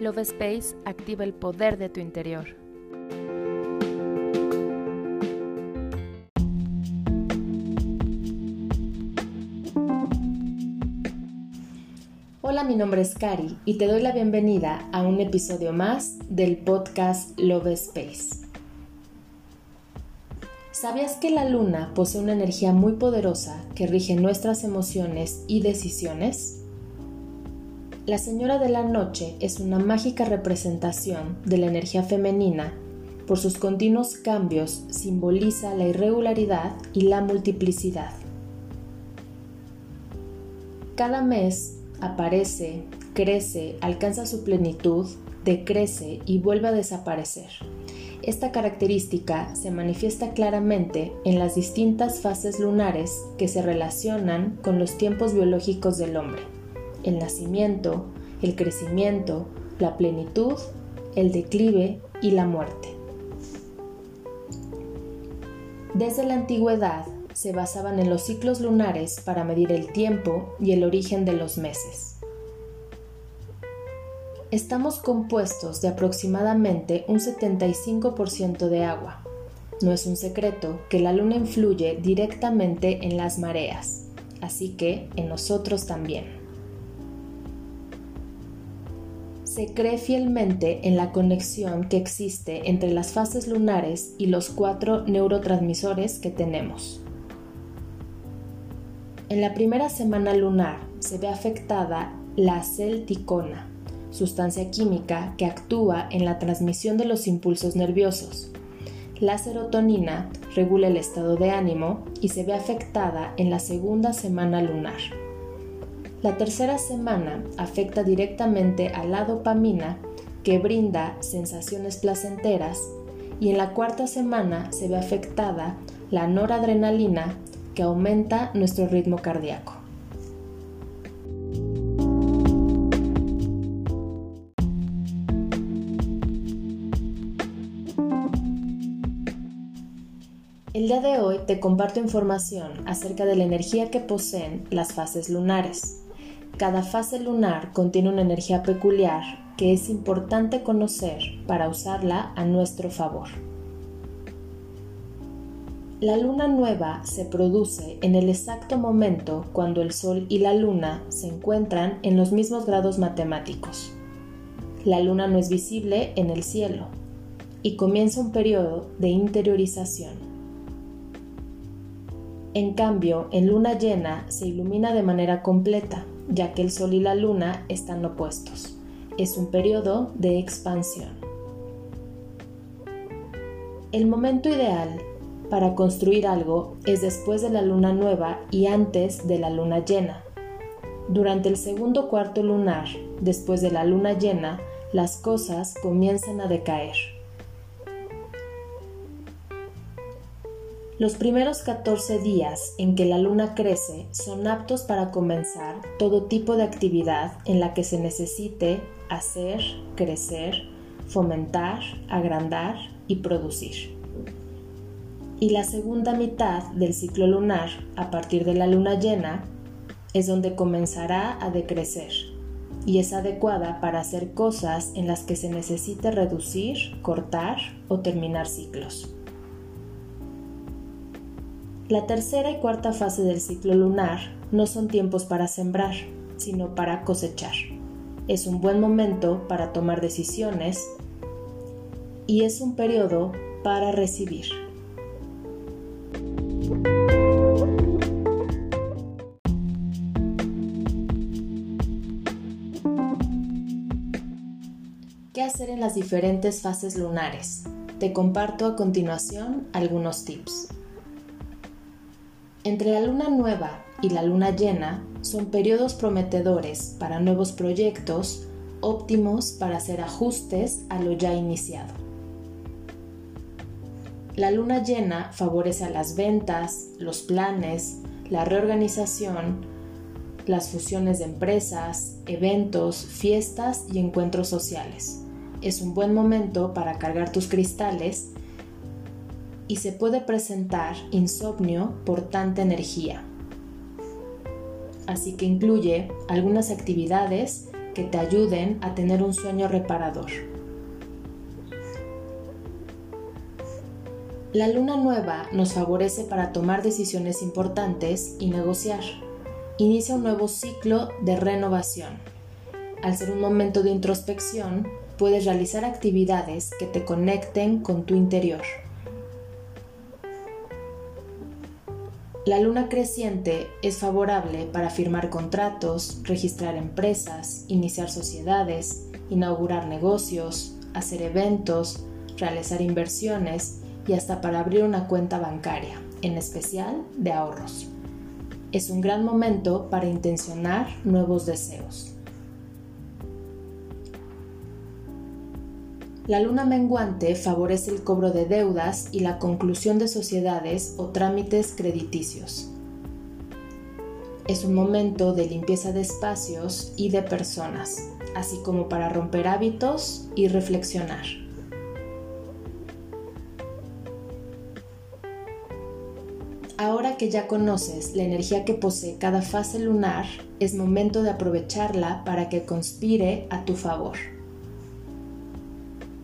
Love Space activa el poder de tu interior. Hola, mi nombre es Cari y te doy la bienvenida a un episodio más del podcast Love Space. ¿Sabías que la luna posee una energía muy poderosa que rige nuestras emociones y decisiones? La Señora de la Noche es una mágica representación de la energía femenina. Por sus continuos cambios simboliza la irregularidad y la multiplicidad. Cada mes aparece, crece, alcanza su plenitud, decrece y vuelve a desaparecer. Esta característica se manifiesta claramente en las distintas fases lunares que se relacionan con los tiempos biológicos del hombre el nacimiento, el crecimiento, la plenitud, el declive y la muerte. Desde la antigüedad se basaban en los ciclos lunares para medir el tiempo y el origen de los meses. Estamos compuestos de aproximadamente un 75% de agua. No es un secreto que la luna influye directamente en las mareas, así que en nosotros también se cree fielmente en la conexión que existe entre las fases lunares y los cuatro neurotransmisores que tenemos. En la primera semana lunar se ve afectada la celticona, sustancia química que actúa en la transmisión de los impulsos nerviosos. La serotonina regula el estado de ánimo y se ve afectada en la segunda semana lunar. La tercera semana afecta directamente a la dopamina que brinda sensaciones placenteras y en la cuarta semana se ve afectada la noradrenalina que aumenta nuestro ritmo cardíaco. El día de hoy te comparto información acerca de la energía que poseen las fases lunares. Cada fase lunar contiene una energía peculiar que es importante conocer para usarla a nuestro favor. La luna nueva se produce en el exacto momento cuando el Sol y la luna se encuentran en los mismos grados matemáticos. La luna no es visible en el cielo y comienza un periodo de interiorización. En cambio, en luna llena se ilumina de manera completa ya que el Sol y la Luna están opuestos. Es un periodo de expansión. El momento ideal para construir algo es después de la luna nueva y antes de la luna llena. Durante el segundo cuarto lunar, después de la luna llena, las cosas comienzan a decaer. Los primeros 14 días en que la luna crece son aptos para comenzar todo tipo de actividad en la que se necesite hacer, crecer, fomentar, agrandar y producir. Y la segunda mitad del ciclo lunar, a partir de la luna llena, es donde comenzará a decrecer y es adecuada para hacer cosas en las que se necesite reducir, cortar o terminar ciclos. La tercera y cuarta fase del ciclo lunar no son tiempos para sembrar, sino para cosechar. Es un buen momento para tomar decisiones y es un periodo para recibir. ¿Qué hacer en las diferentes fases lunares? Te comparto a continuación algunos tips. Entre la luna nueva y la luna llena son periodos prometedores para nuevos proyectos, óptimos para hacer ajustes a lo ya iniciado. La luna llena favorece a las ventas, los planes, la reorganización, las fusiones de empresas, eventos, fiestas y encuentros sociales. Es un buen momento para cargar tus cristales y se puede presentar insomnio por tanta energía. Así que incluye algunas actividades que te ayuden a tener un sueño reparador. La luna nueva nos favorece para tomar decisiones importantes y negociar. Inicia un nuevo ciclo de renovación. Al ser un momento de introspección, puedes realizar actividades que te conecten con tu interior. La luna creciente es favorable para firmar contratos, registrar empresas, iniciar sociedades, inaugurar negocios, hacer eventos, realizar inversiones y hasta para abrir una cuenta bancaria, en especial de ahorros. Es un gran momento para intencionar nuevos deseos. La luna menguante favorece el cobro de deudas y la conclusión de sociedades o trámites crediticios. Es un momento de limpieza de espacios y de personas, así como para romper hábitos y reflexionar. Ahora que ya conoces la energía que posee cada fase lunar, es momento de aprovecharla para que conspire a tu favor.